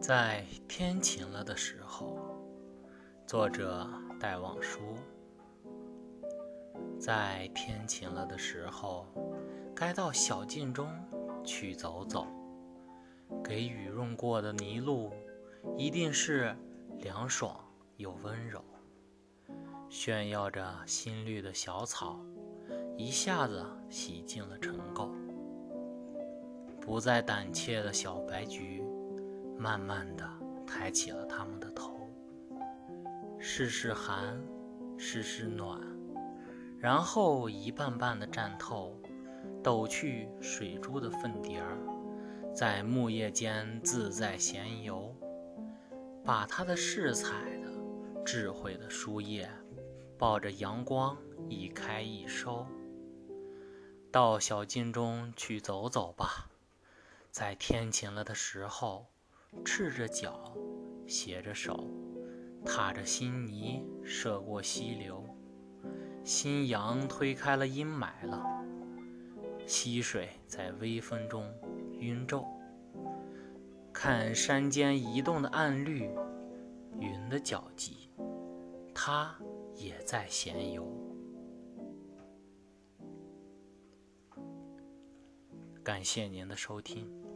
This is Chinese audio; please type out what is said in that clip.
在天晴了的时候，作者戴望舒。在天晴了的时候，该到小径中去走走。给雨润过的泥路，一定是凉爽又温柔。炫耀着新绿的小草，一下子洗净了尘垢。不再胆怯的小白菊，慢慢的抬起了他们的头，试试寒，试试暖，然后一瓣瓣的绽透，抖去水珠的粉蝶儿，在木叶间自在闲游，把它的饰彩的、智慧的书页，抱着阳光一开一收。到小径中去走走吧。在天晴了的时候，赤着脚，携着手，踏着新泥，涉过溪流。新阳推开了阴霾了，溪水在微风中晕皱。看山间移动的暗绿，云的脚迹，它也在闲游。感谢您的收听。